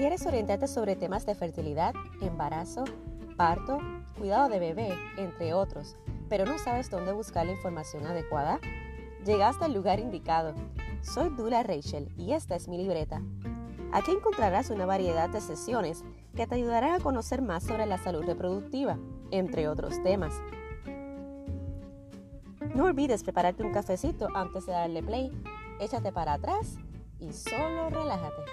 ¿Quieres orientarte sobre temas de fertilidad, embarazo, parto, cuidado de bebé, entre otros, pero no sabes dónde buscar la información adecuada? Llegaste al lugar indicado. Soy Dula Rachel y esta es mi libreta. Aquí encontrarás una variedad de sesiones que te ayudarán a conocer más sobre la salud reproductiva, entre otros temas. No olvides prepararte un cafecito antes de darle play. Échate para atrás y solo relájate.